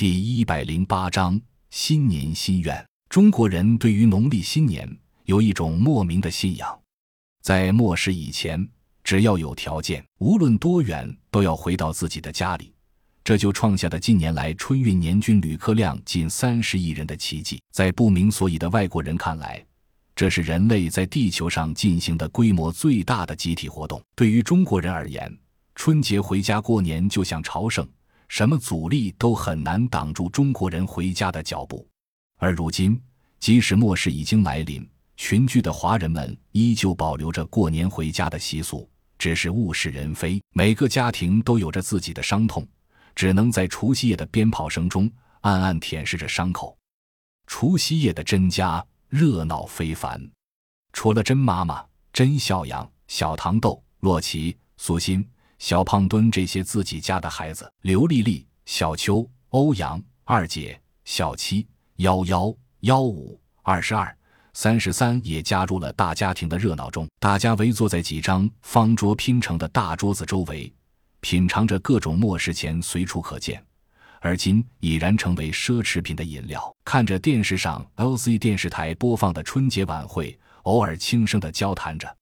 第一百零八章新年心愿。中国人对于农历新年有一种莫名的信仰，在末世以前，只要有条件，无论多远，都要回到自己的家里。这就创下了近年来春运年均旅客量近三十亿人的奇迹。在不明所以的外国人看来，这是人类在地球上进行的规模最大的集体活动。对于中国人而言，春节回家过年就像朝圣。什么阻力都很难挡住中国人回家的脚步，而如今，即使末世已经来临，群居的华人们依旧保留着过年回家的习俗，只是物是人非，每个家庭都有着自己的伤痛，只能在除夕夜的鞭炮声中暗暗舔舐着伤口。除夕夜的甄家热闹非凡，除了甄妈妈、甄孝阳、小糖豆、洛奇、苏欣。小胖墩这些自己家的孩子，刘丽丽、小秋、欧阳、二姐、小七、幺幺、幺五、二十二、三十三也加入了大家庭的热闹中。大家围坐在几张方桌拼成的大桌子周围，品尝着各种末世前随处可见，而今已然成为奢侈品的饮料。看着电视上 LC 电视台播放的春节晚会，偶尔轻声的交谈着。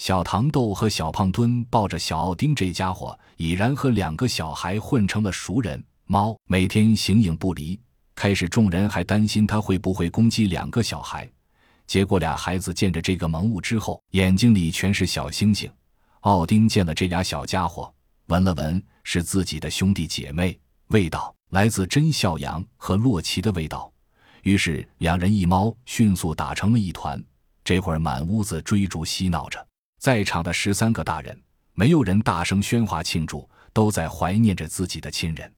小糖豆和小胖墩抱着小奥丁这家伙，已然和两个小孩混成了熟人。猫每天形影不离。开始，众人还担心他会不会攻击两个小孩，结果俩孩子见着这个萌物之后，眼睛里全是小星星。奥丁见了这俩小家伙，闻了闻，是自己的兄弟姐妹，味道来自真孝阳和洛奇的味道。于是，两人一猫迅速打成了一团，这会儿满屋子追逐嬉闹着。在场的十三个大人，没有人大声喧哗庆祝，都在怀念着自己的亲人。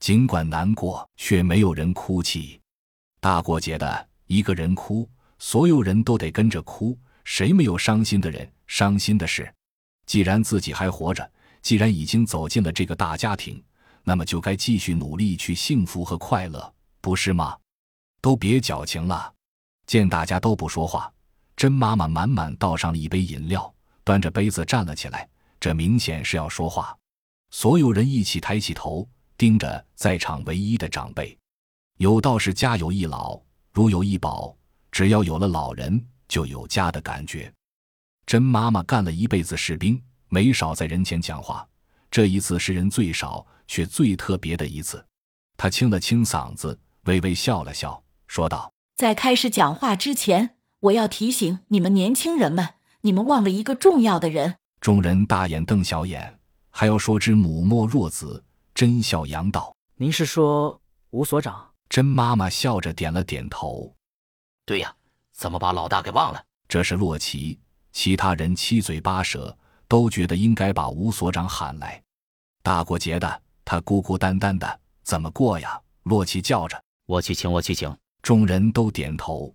尽管难过，却没有人哭泣。大过节的，一个人哭，所有人都得跟着哭。谁没有伤心的人、伤心的事？既然自己还活着，既然已经走进了这个大家庭，那么就该继续努力去幸福和快乐，不是吗？都别矫情了。见大家都不说话，甄妈妈满满倒上了一杯饮料。端着杯子站了起来，这明显是要说话。所有人一起抬起头，盯着在场唯一的长辈。有道是家有一老，如有一宝。只要有了老人，就有家的感觉。甄妈妈干了一辈子士兵，没少在人前讲话。这一次是人最少却最特别的一次。她清了清嗓子，微微笑了笑，说道：“在开始讲话之前，我要提醒你们年轻人们。”你们忘了一个重要的人。众人大眼瞪小眼，还要说之母莫若子。甄孝阳道：“您是说吴所长？”甄妈妈笑着点了点头。对呀，怎么把老大给忘了？这是洛奇。其他人七嘴八舌，都觉得应该把吴所长喊来。大过节的，他孤孤单单的，怎么过呀？洛奇叫着：“我去请，我去请。”众人都点头。